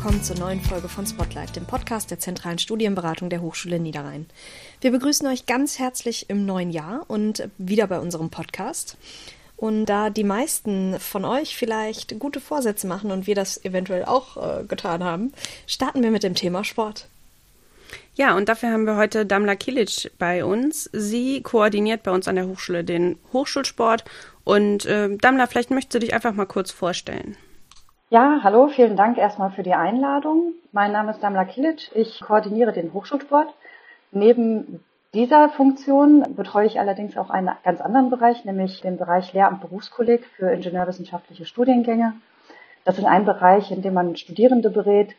willkommen zur neuen Folge von Spotlight, dem Podcast der zentralen Studienberatung der Hochschule Niederrhein. Wir begrüßen euch ganz herzlich im neuen Jahr und wieder bei unserem Podcast. Und da die meisten von euch vielleicht gute Vorsätze machen und wir das eventuell auch äh, getan haben, starten wir mit dem Thema Sport. Ja, und dafür haben wir heute Damla Kilic bei uns. Sie koordiniert bei uns an der Hochschule den Hochschulsport. Und äh, Damla, vielleicht möchtest du dich einfach mal kurz vorstellen. Ja, hallo, vielen Dank erstmal für die Einladung. Mein Name ist Damla Kilic. Ich koordiniere den Hochschulsport. Neben dieser Funktion betreue ich allerdings auch einen ganz anderen Bereich, nämlich den Bereich Lehramt Berufskolleg für ingenieurwissenschaftliche Studiengänge. Das ist ein Bereich, in dem man Studierende berät,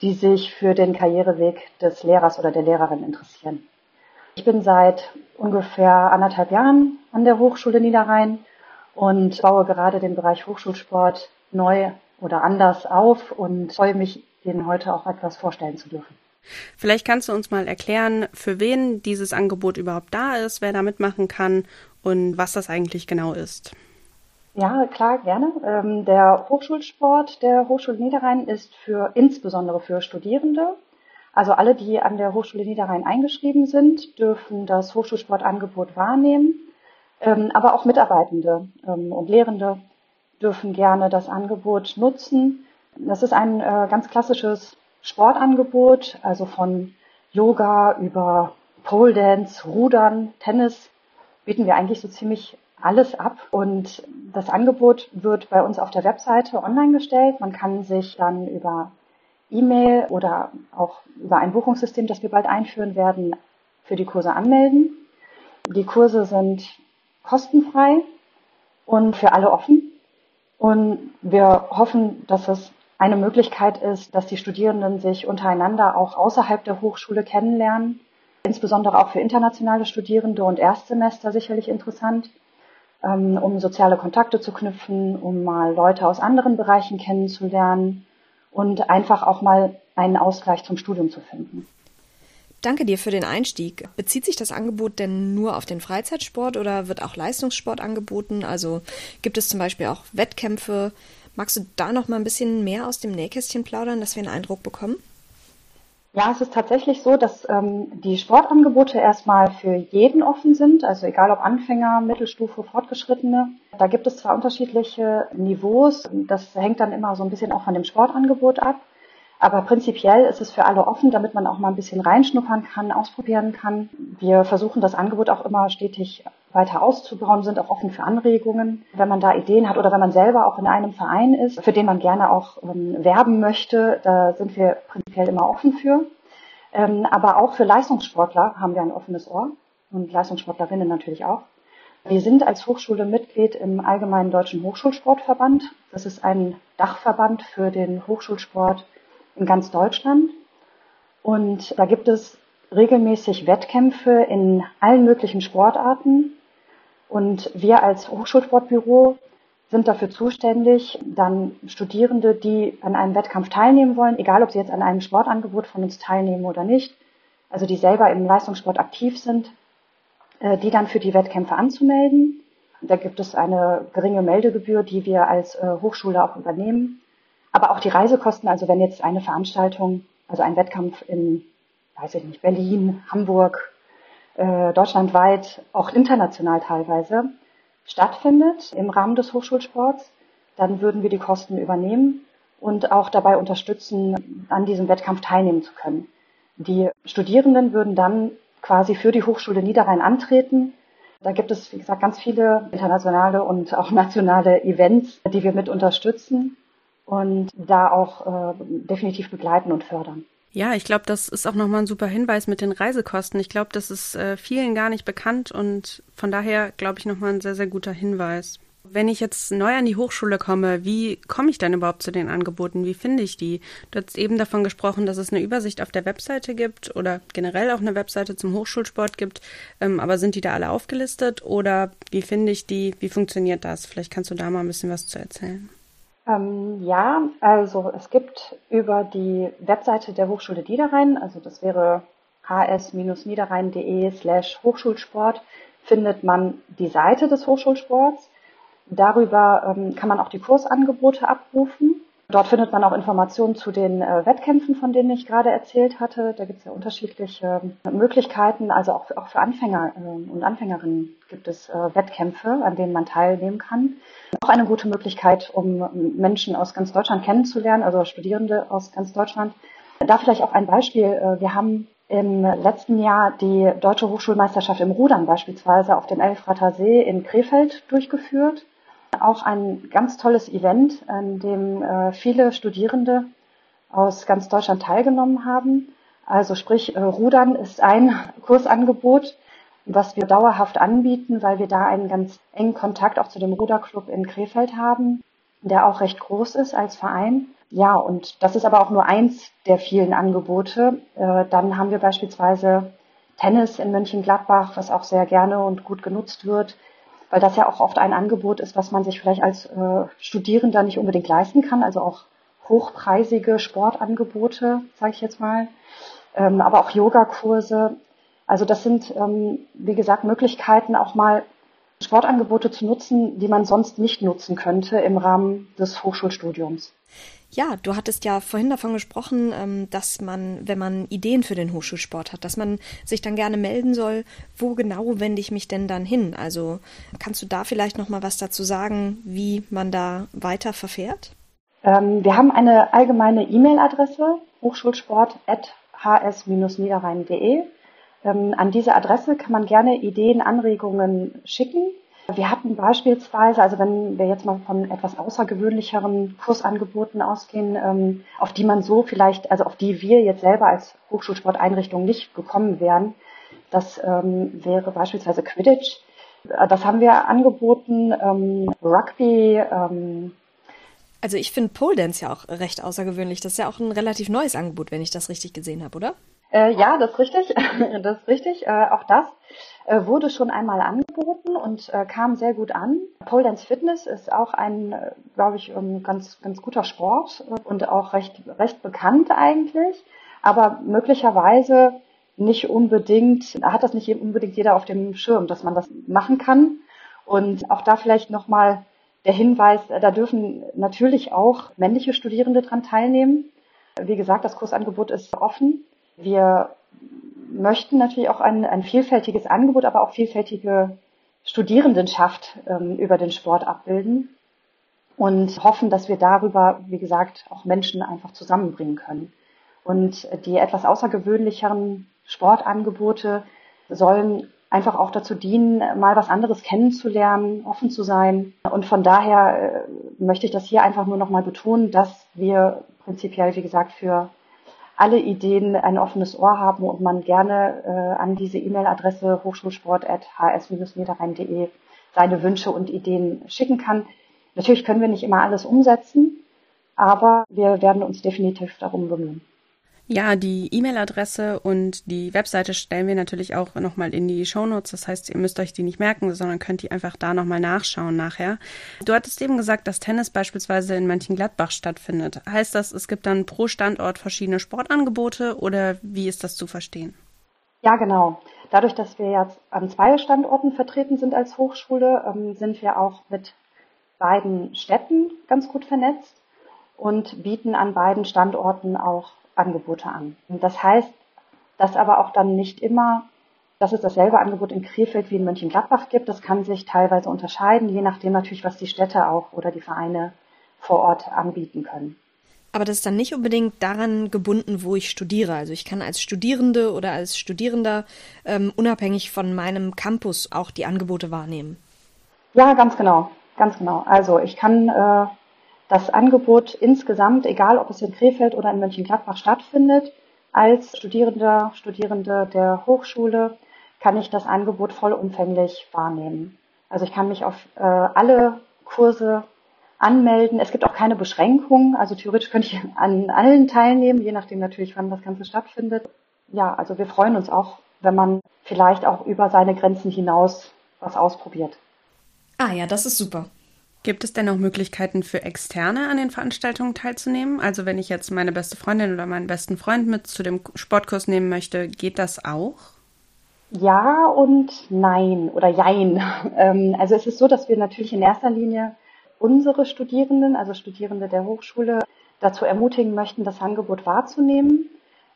die sich für den Karriereweg des Lehrers oder der Lehrerin interessieren. Ich bin seit ungefähr anderthalb Jahren an der Hochschule Niederrhein und baue gerade den Bereich Hochschulsport neu oder anders auf und freue mich, Ihnen heute auch etwas vorstellen zu dürfen. Vielleicht kannst du uns mal erklären, für wen dieses Angebot überhaupt da ist, wer da mitmachen kann und was das eigentlich genau ist. Ja, klar, gerne. Ähm, der Hochschulsport der Hochschule Niederrhein ist für insbesondere für Studierende. Also alle, die an der Hochschule Niederrhein eingeschrieben sind, dürfen das Hochschulsportangebot wahrnehmen. Ähm, aber auch Mitarbeitende ähm, und Lehrende dürfen gerne das Angebot nutzen. Das ist ein äh, ganz klassisches Sportangebot, also von Yoga über Pole Dance, Rudern, Tennis bieten wir eigentlich so ziemlich alles ab. Und das Angebot wird bei uns auf der Webseite online gestellt. Man kann sich dann über E-Mail oder auch über ein Buchungssystem, das wir bald einführen werden, für die Kurse anmelden. Die Kurse sind kostenfrei und für alle offen. Und wir hoffen, dass es eine Möglichkeit ist, dass die Studierenden sich untereinander auch außerhalb der Hochschule kennenlernen. Insbesondere auch für internationale Studierende und Erstsemester sicherlich interessant, ähm, um soziale Kontakte zu knüpfen, um mal Leute aus anderen Bereichen kennenzulernen und einfach auch mal einen Ausgleich zum Studium zu finden. Danke dir für den Einstieg. Bezieht sich das Angebot denn nur auf den Freizeitsport oder wird auch Leistungssport angeboten? Also gibt es zum Beispiel auch Wettkämpfe? Magst du da noch mal ein bisschen mehr aus dem Nähkästchen plaudern, dass wir einen Eindruck bekommen? Ja, es ist tatsächlich so, dass ähm, die Sportangebote erstmal für jeden offen sind, also egal ob Anfänger, Mittelstufe, Fortgeschrittene. Da gibt es zwar unterschiedliche Niveaus, das hängt dann immer so ein bisschen auch von dem Sportangebot ab. Aber prinzipiell ist es für alle offen, damit man auch mal ein bisschen reinschnuppern kann, ausprobieren kann. Wir versuchen das Angebot auch immer stetig weiter auszubauen, sind auch offen für Anregungen. Wenn man da Ideen hat oder wenn man selber auch in einem Verein ist, für den man gerne auch ähm, werben möchte, da sind wir prinzipiell immer offen für. Ähm, aber auch für Leistungssportler haben wir ein offenes Ohr und Leistungssportlerinnen natürlich auch. Wir sind als Hochschule Mitglied im Allgemeinen Deutschen Hochschulsportverband. Das ist ein Dachverband für den Hochschulsport in ganz Deutschland. Und da gibt es regelmäßig Wettkämpfe in allen möglichen Sportarten. Und wir als Hochschulsportbüro sind dafür zuständig, dann Studierende, die an einem Wettkampf teilnehmen wollen, egal ob sie jetzt an einem Sportangebot von uns teilnehmen oder nicht, also die selber im Leistungssport aktiv sind, äh, die dann für die Wettkämpfe anzumelden. Da gibt es eine geringe Meldegebühr, die wir als äh, Hochschule auch übernehmen. Aber auch die Reisekosten, also wenn jetzt eine Veranstaltung, also ein Wettkampf in, weiß ich nicht, Berlin, Hamburg, äh, deutschlandweit, auch international teilweise, stattfindet im Rahmen des Hochschulsports, dann würden wir die Kosten übernehmen und auch dabei unterstützen, an diesem Wettkampf teilnehmen zu können. Die Studierenden würden dann quasi für die Hochschule Niederrhein antreten. Da gibt es, wie gesagt, ganz viele internationale und auch nationale Events, die wir mit unterstützen und da auch äh, definitiv begleiten und fördern. Ja, ich glaube, das ist auch nochmal ein super Hinweis mit den Reisekosten. Ich glaube, das ist äh, vielen gar nicht bekannt und von daher, glaube ich, nochmal ein sehr, sehr guter Hinweis. Wenn ich jetzt neu an die Hochschule komme, wie komme ich dann überhaupt zu den Angeboten? Wie finde ich die? Du hast eben davon gesprochen, dass es eine Übersicht auf der Webseite gibt oder generell auch eine Webseite zum Hochschulsport gibt. Ähm, aber sind die da alle aufgelistet oder wie finde ich die? Wie funktioniert das? Vielleicht kannst du da mal ein bisschen was zu erzählen. Ähm, ja, also es gibt über die Webseite der Hochschule Niederrhein, also das wäre hs-niederrhein.de slash Hochschulsport, findet man die Seite des Hochschulsports. Darüber ähm, kann man auch die Kursangebote abrufen. Dort findet man auch Informationen zu den äh, Wettkämpfen, von denen ich gerade erzählt hatte. Da gibt es ja unterschiedliche äh, Möglichkeiten. Also auch für, auch für Anfänger äh, und Anfängerinnen gibt es äh, Wettkämpfe, an denen man teilnehmen kann. Auch eine gute Möglichkeit, um Menschen aus ganz Deutschland kennenzulernen, also Studierende aus ganz Deutschland. Da vielleicht auch ein Beispiel. Äh, wir haben im letzten Jahr die Deutsche Hochschulmeisterschaft im Rudern beispielsweise auf dem Elfrater See in Krefeld durchgeführt auch ein ganz tolles Event, an dem äh, viele Studierende aus ganz Deutschland teilgenommen haben. Also sprich, äh, Rudern ist ein Kursangebot, was wir dauerhaft anbieten, weil wir da einen ganz engen Kontakt auch zu dem Ruderclub in Krefeld haben, der auch recht groß ist als Verein. Ja, und das ist aber auch nur eins der vielen Angebote. Äh, dann haben wir beispielsweise Tennis in Mönchengladbach, was auch sehr gerne und gut genutzt wird weil das ja auch oft ein Angebot ist, was man sich vielleicht als äh, Studierender nicht unbedingt leisten kann, also auch hochpreisige Sportangebote, sage ich jetzt mal, ähm, aber auch Yogakurse. Also das sind, ähm, wie gesagt, Möglichkeiten, auch mal Sportangebote zu nutzen, die man sonst nicht nutzen könnte im Rahmen des Hochschulstudiums. Ja, du hattest ja vorhin davon gesprochen, ähm, dass man, wenn man Ideen für den Hochschulsport hat, dass man sich dann gerne melden soll. Wo genau wende ich mich denn dann hin? Also kannst du da vielleicht noch mal was dazu sagen, wie man da weiter verfährt? Ähm, wir haben eine allgemeine E-Mail-Adresse hochschulsport@hs-niederrhein.de. Ähm, an diese Adresse kann man gerne Ideen, Anregungen schicken. Wir hatten beispielsweise, also wenn wir jetzt mal von etwas außergewöhnlicheren Kursangeboten ausgehen, ähm, auf die man so vielleicht, also auf die wir jetzt selber als Hochschulsporteinrichtung nicht gekommen wären, das ähm, wäre beispielsweise Quidditch. Äh, das haben wir angeboten, ähm, Rugby. Ähm, also ich finde Pole Dance ja auch recht außergewöhnlich. Das ist ja auch ein relativ neues Angebot, wenn ich das richtig gesehen habe, oder? Äh, ja, das ist richtig. das ist richtig. Äh, auch das äh, wurde schon einmal angeboten und äh, kam sehr gut an. Pole Dance Fitness ist auch ein, äh, glaube ich, um, ganz, ganz guter Sport äh, und auch recht, recht bekannt eigentlich. Aber möglicherweise nicht unbedingt, hat das nicht unbedingt jeder auf dem Schirm, dass man das machen kann. Und auch da vielleicht nochmal der Hinweis, da dürfen natürlich auch männliche Studierende dran teilnehmen. Wie gesagt, das Kursangebot ist offen. Wir möchten natürlich auch ein, ein vielfältiges Angebot, aber auch vielfältige Studierendenschaft ähm, über den Sport abbilden und hoffen, dass wir darüber, wie gesagt, auch Menschen einfach zusammenbringen können. Und die etwas außergewöhnlicheren Sportangebote sollen einfach auch dazu dienen, mal was anderes kennenzulernen, offen zu sein. Und von daher äh, möchte ich das hier einfach nur nochmal betonen, dass wir prinzipiell, wie gesagt, für alle Ideen ein offenes Ohr haben und man gerne äh, an diese E-Mail-Adresse hochschulsport.hs-niederrhein.de seine Wünsche und Ideen schicken kann. Natürlich können wir nicht immer alles umsetzen, aber wir werden uns definitiv darum bemühen. Ja, die E-Mail-Adresse und die Webseite stellen wir natürlich auch nochmal in die Shownotes. Das heißt, ihr müsst euch die nicht merken, sondern könnt die einfach da nochmal nachschauen nachher. Du hattest eben gesagt, dass Tennis beispielsweise in Mönchengladbach stattfindet. Heißt das, es gibt dann pro Standort verschiedene Sportangebote oder wie ist das zu verstehen? Ja, genau. Dadurch, dass wir jetzt an zwei Standorten vertreten sind als Hochschule, ähm, sind wir auch mit beiden Städten ganz gut vernetzt und bieten an beiden Standorten auch Angebote an. Und das heißt, dass aber auch dann nicht immer, dass es dasselbe Angebot in Krefeld wie in Mönchengladbach gibt. Das kann sich teilweise unterscheiden, je nachdem natürlich, was die Städte auch oder die Vereine vor Ort anbieten können. Aber das ist dann nicht unbedingt daran gebunden, wo ich studiere. Also ich kann als Studierende oder als Studierender ähm, unabhängig von meinem Campus auch die Angebote wahrnehmen. Ja, ganz genau, ganz genau. Also ich kann äh, das Angebot insgesamt, egal ob es in Krefeld oder in Mönchengladbach stattfindet, als Studierender, Studierende der Hochschule kann ich das Angebot vollumfänglich wahrnehmen. Also ich kann mich auf äh, alle Kurse anmelden. Es gibt auch keine Beschränkungen. Also theoretisch könnte ich an allen teilnehmen, je nachdem natürlich, wann das Ganze stattfindet. Ja, also wir freuen uns auch, wenn man vielleicht auch über seine Grenzen hinaus was ausprobiert. Ah ja, das ist super. Gibt es denn auch Möglichkeiten für Externe an den Veranstaltungen teilzunehmen? Also wenn ich jetzt meine beste Freundin oder meinen besten Freund mit zu dem Sportkurs nehmen möchte, geht das auch? Ja und nein oder jein. Ähm, also es ist so, dass wir natürlich in erster Linie unsere Studierenden, also Studierende der Hochschule, dazu ermutigen möchten, das Angebot wahrzunehmen.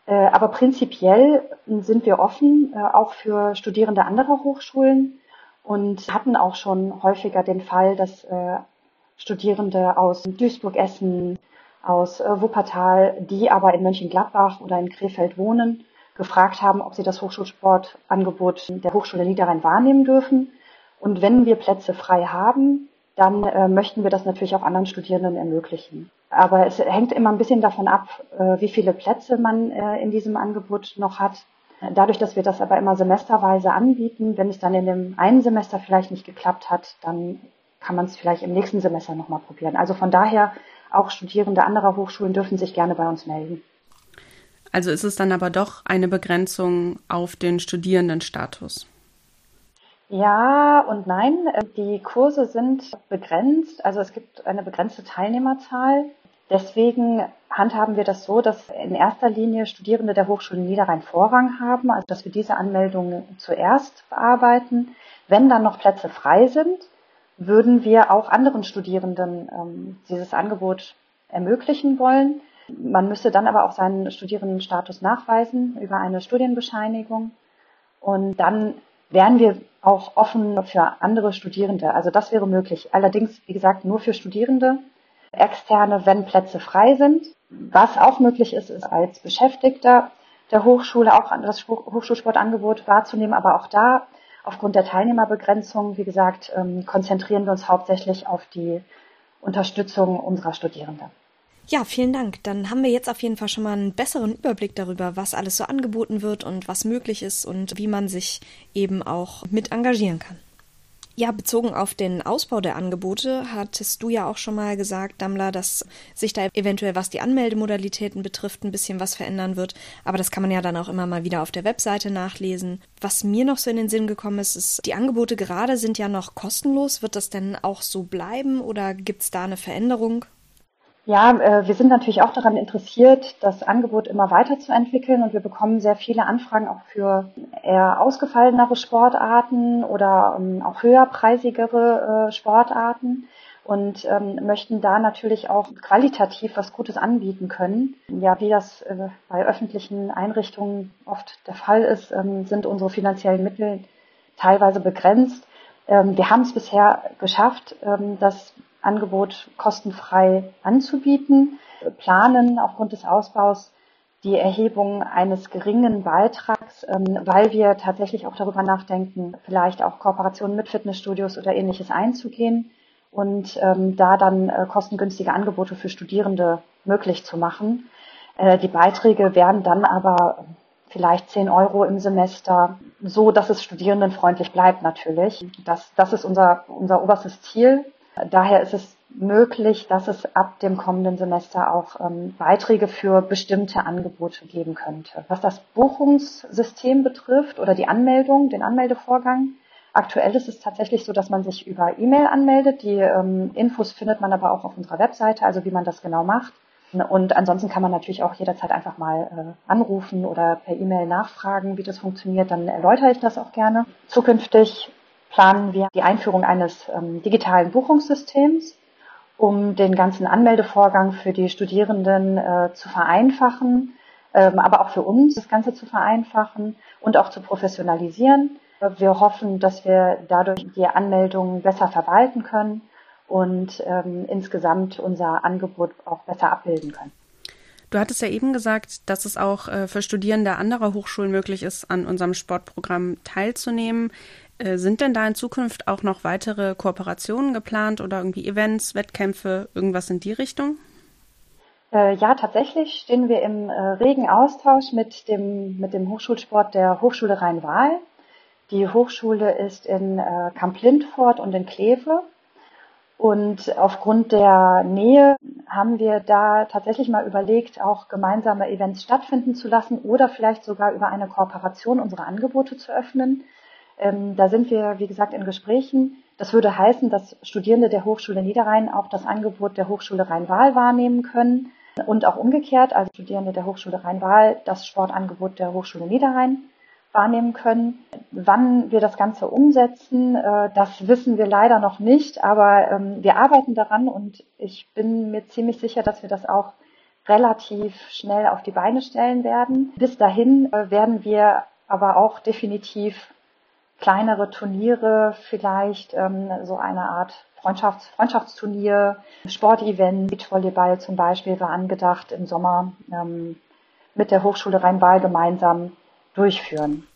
Äh, aber prinzipiell sind wir offen, äh, auch für Studierende anderer Hochschulen und hatten auch schon häufiger den Fall, dass äh, Studierende aus Duisburg, Essen, aus Wuppertal, die aber in Mönchengladbach oder in Krefeld wohnen, gefragt haben, ob sie das Hochschulsportangebot der Hochschule Niederrhein wahrnehmen dürfen. Und wenn wir Plätze frei haben, dann äh, möchten wir das natürlich auch anderen Studierenden ermöglichen. Aber es hängt immer ein bisschen davon ab, äh, wie viele Plätze man äh, in diesem Angebot noch hat. Dadurch, dass wir das aber immer semesterweise anbieten, wenn es dann in dem einen Semester vielleicht nicht geklappt hat, dann kann man es vielleicht im nächsten Semester nochmal probieren. Also von daher, auch Studierende anderer Hochschulen dürfen sich gerne bei uns melden. Also ist es dann aber doch eine Begrenzung auf den Studierendenstatus? Ja und nein. Die Kurse sind begrenzt, also es gibt eine begrenzte Teilnehmerzahl. Deswegen handhaben wir das so, dass in erster Linie Studierende der Hochschule Niederrhein Vorrang haben, also dass wir diese Anmeldungen zuerst bearbeiten. Wenn dann noch Plätze frei sind, würden wir auch anderen Studierenden ähm, dieses Angebot ermöglichen wollen. Man müsste dann aber auch seinen Studierendenstatus nachweisen über eine Studienbescheinigung. Und dann wären wir auch offen für andere Studierende. Also das wäre möglich. Allerdings, wie gesagt, nur für Studierende. Externe, wenn Plätze frei sind. Was auch möglich ist, ist als Beschäftigter der Hochschule auch das Hochschulsportangebot wahrzunehmen. Aber auch da, aufgrund der Teilnehmerbegrenzung, wie gesagt, ähm, konzentrieren wir uns hauptsächlich auf die Unterstützung unserer Studierenden. Ja, vielen Dank. Dann haben wir jetzt auf jeden Fall schon mal einen besseren Überblick darüber, was alles so angeboten wird und was möglich ist und wie man sich eben auch mit engagieren kann. Ja, bezogen auf den Ausbau der Angebote hattest du ja auch schon mal gesagt, Dammler, dass sich da eventuell, was die Anmeldemodalitäten betrifft, ein bisschen was verändern wird. Aber das kann man ja dann auch immer mal wieder auf der Webseite nachlesen. Was mir noch so in den Sinn gekommen ist, ist, die Angebote gerade sind ja noch kostenlos. Wird das denn auch so bleiben oder gibt es da eine Veränderung? Ja, äh, wir sind natürlich auch daran interessiert, das Angebot immer weiterzuentwickeln und wir bekommen sehr viele Anfragen auch für eher ausgefallenere Sportarten oder ähm, auch höherpreisigere äh, Sportarten und ähm, möchten da natürlich auch qualitativ was Gutes anbieten können. Ja, wie das äh, bei öffentlichen Einrichtungen oft der Fall ist, ähm, sind unsere finanziellen Mittel teilweise begrenzt. Wir haben es bisher geschafft, dass Angebot kostenfrei anzubieten, planen aufgrund des Ausbaus die Erhebung eines geringen Beitrags, ähm, weil wir tatsächlich auch darüber nachdenken, vielleicht auch Kooperationen mit Fitnessstudios oder ähnliches einzugehen und ähm, da dann äh, kostengünstige Angebote für Studierende möglich zu machen. Äh, die Beiträge werden dann aber vielleicht 10 Euro im Semester, so dass es studierendenfreundlich bleibt natürlich. Das, das ist unser, unser oberstes Ziel, Daher ist es möglich, dass es ab dem kommenden Semester auch ähm, Beiträge für bestimmte Angebote geben könnte. Was das Buchungssystem betrifft oder die Anmeldung, den Anmeldevorgang, aktuell ist es tatsächlich so, dass man sich über E-Mail anmeldet. Die ähm, Infos findet man aber auch auf unserer Webseite, also wie man das genau macht. Und ansonsten kann man natürlich auch jederzeit einfach mal äh, anrufen oder per E-Mail nachfragen, wie das funktioniert. Dann erläutere ich das auch gerne. Zukünftig planen wir die Einführung eines ähm, digitalen Buchungssystems, um den ganzen Anmeldevorgang für die Studierenden äh, zu vereinfachen, ähm, aber auch für uns das Ganze zu vereinfachen und auch zu professionalisieren. Wir hoffen, dass wir dadurch die Anmeldungen besser verwalten können und ähm, insgesamt unser Angebot auch besser abbilden können. Du hattest ja eben gesagt, dass es auch äh, für Studierende anderer Hochschulen möglich ist, an unserem Sportprogramm teilzunehmen. Äh, sind denn da in Zukunft auch noch weitere Kooperationen geplant oder irgendwie Events, Wettkämpfe, irgendwas in die Richtung? Äh, ja, tatsächlich stehen wir im äh, regen Austausch mit dem, mit dem Hochschulsport der Hochschule Rhein-Waal. Die Hochschule ist in Kamp-Lindfort und in Kleve. Und aufgrund der Nähe haben wir da tatsächlich mal überlegt, auch gemeinsame Events stattfinden zu lassen oder vielleicht sogar über eine Kooperation unsere Angebote zu öffnen. Ähm, da sind wir, wie gesagt, in Gesprächen. Das würde heißen, dass Studierende der Hochschule Niederrhein auch das Angebot der Hochschule Rhein-Waal wahrnehmen können und auch umgekehrt, also Studierende der Hochschule Rhein-Waal das Sportangebot der Hochschule Niederrhein wahrnehmen können. Wann wir das Ganze umsetzen, äh, das wissen wir leider noch nicht, aber ähm, wir arbeiten daran und ich bin mir ziemlich sicher, dass wir das auch relativ schnell auf die Beine stellen werden. Bis dahin äh, werden wir aber auch definitiv kleinere Turniere, vielleicht ähm, so eine Art Freundschafts Freundschaftsturnier, Sportevent, Beachvolleyball zum Beispiel war angedacht im Sommer ähm, mit der Hochschule Rhein-Waal gemeinsam durchführen.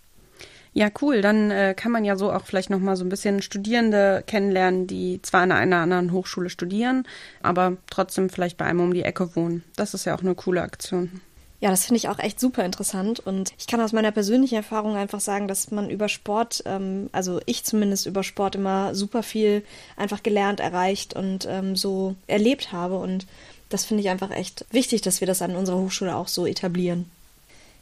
Ja, cool. Dann äh, kann man ja so auch vielleicht nochmal so ein bisschen Studierende kennenlernen, die zwar an einer anderen Hochschule studieren, aber trotzdem vielleicht bei einem um die Ecke wohnen. Das ist ja auch eine coole Aktion. Ja, das finde ich auch echt super interessant und ich kann aus meiner persönlichen Erfahrung einfach sagen, dass man über Sport, ähm, also ich zumindest über Sport immer super viel einfach gelernt, erreicht und ähm, so erlebt habe und das finde ich einfach echt wichtig, dass wir das an unserer Hochschule auch so etablieren.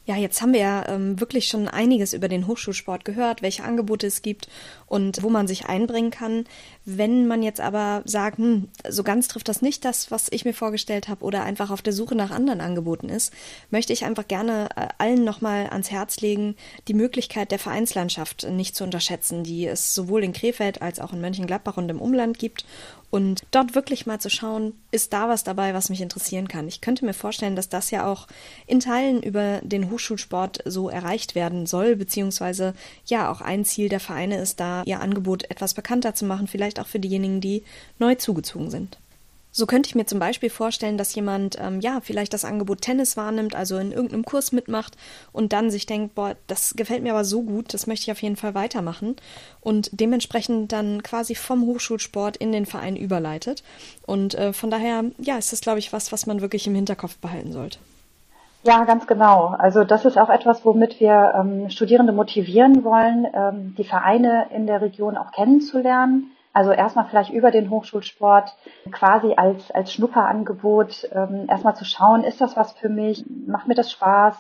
Ja, jetzt haben wir ja ähm, wirklich schon einiges über den Hochschulsport gehört, welche Angebote es gibt und wo man sich einbringen kann. Wenn man jetzt aber sagt, hm, so ganz trifft das nicht das, was ich mir vorgestellt habe oder einfach auf der Suche nach anderen Angeboten ist, möchte ich einfach gerne äh, allen nochmal ans Herz legen, die Möglichkeit der Vereinslandschaft nicht zu unterschätzen, die es sowohl in Krefeld als auch in Mönchengladbach und im Umland gibt und dort wirklich mal zu schauen, ist da was dabei, was mich interessieren kann. Ich könnte mir vorstellen, dass das ja auch in Teilen über den Hochschulsport so erreicht werden soll, beziehungsweise ja auch ein Ziel der Vereine ist da, ihr Angebot etwas bekannter zu machen, vielleicht auch für diejenigen, die neu zugezogen sind. So könnte ich mir zum Beispiel vorstellen, dass jemand ähm, ja vielleicht das Angebot Tennis wahrnimmt, also in irgendeinem Kurs mitmacht und dann sich denkt, boah, das gefällt mir aber so gut, das möchte ich auf jeden Fall weitermachen und dementsprechend dann quasi vom Hochschulsport in den Verein überleitet. Und äh, von daher, ja, ist das, glaube ich, was, was man wirklich im Hinterkopf behalten sollte. Ja, ganz genau. Also das ist auch etwas, womit wir ähm, Studierende motivieren wollen, ähm, die Vereine in der Region auch kennenzulernen also erstmal vielleicht über den Hochschulsport quasi als, als Schnupperangebot ähm, erstmal zu schauen, ist das was für mich? Macht mir das Spaß?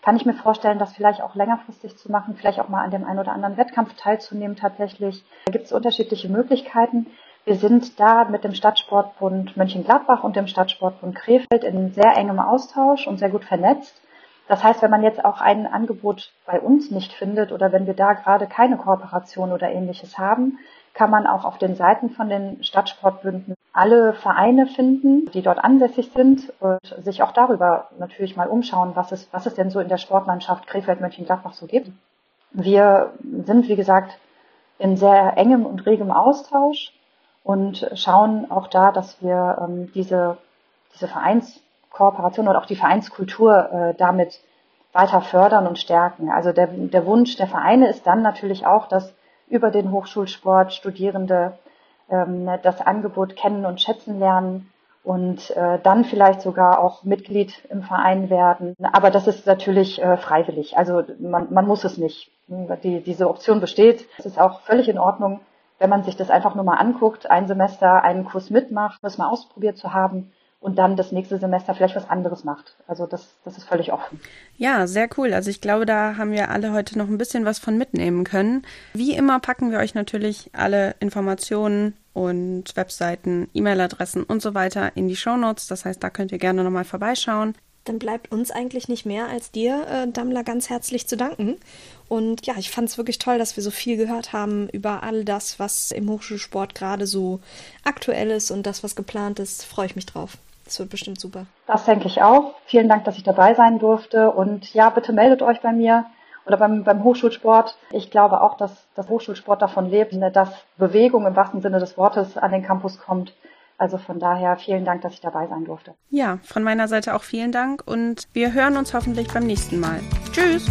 Kann ich mir vorstellen, das vielleicht auch längerfristig zu machen, vielleicht auch mal an dem einen oder anderen Wettkampf teilzunehmen tatsächlich. Da gibt es unterschiedliche Möglichkeiten. Wir sind da mit dem Stadtsportbund Mönchengladbach und dem Stadtsportbund Krefeld in sehr engem Austausch und sehr gut vernetzt. Das heißt, wenn man jetzt auch ein Angebot bei uns nicht findet oder wenn wir da gerade keine Kooperation oder ähnliches haben, kann man auch auf den Seiten von den Stadtsportbünden alle Vereine finden, die dort ansässig sind und sich auch darüber natürlich mal umschauen, was es, was es denn so in der Sportlandschaft Krefeld-Mönchengladbach so gibt. Wir sind, wie gesagt, in sehr engem und regem Austausch und schauen auch da, dass wir ähm, diese, diese Vereinskooperation und auch die Vereinskultur äh, damit weiter fördern und stärken. Also der, der Wunsch der Vereine ist dann natürlich auch, dass über den Hochschulsport Studierende ähm, das Angebot kennen und schätzen lernen und äh, dann vielleicht sogar auch Mitglied im Verein werden. Aber das ist natürlich äh, freiwillig. Also man, man muss es nicht. Die, diese Option besteht. Es ist auch völlig in Ordnung, wenn man sich das einfach nur mal anguckt, ein Semester einen Kurs mitmacht, das mal ausprobiert zu haben und dann das nächste Semester vielleicht was anderes macht. Also das, das ist völlig offen. Ja, sehr cool. Also ich glaube, da haben wir alle heute noch ein bisschen was von mitnehmen können. Wie immer packen wir euch natürlich alle Informationen und Webseiten, E-Mail-Adressen und so weiter in die Show Notes. Das heißt, da könnt ihr gerne nochmal vorbeischauen. Dann bleibt uns eigentlich nicht mehr, als dir, äh, Dammler, ganz herzlich zu danken. Und ja, ich fand es wirklich toll, dass wir so viel gehört haben über all das, was im Hochschulsport gerade so aktuell ist und das, was geplant ist. Freue ich mich drauf. Das wird bestimmt super. Das denke ich auch. Vielen Dank, dass ich dabei sein durfte. Und ja, bitte meldet euch bei mir oder beim, beim Hochschulsport. Ich glaube auch, dass das Hochschulsport davon lebt, dass Bewegung im wahrsten Sinne des Wortes an den Campus kommt. Also von daher vielen Dank, dass ich dabei sein durfte. Ja, von meiner Seite auch vielen Dank und wir hören uns hoffentlich beim nächsten Mal. Tschüss!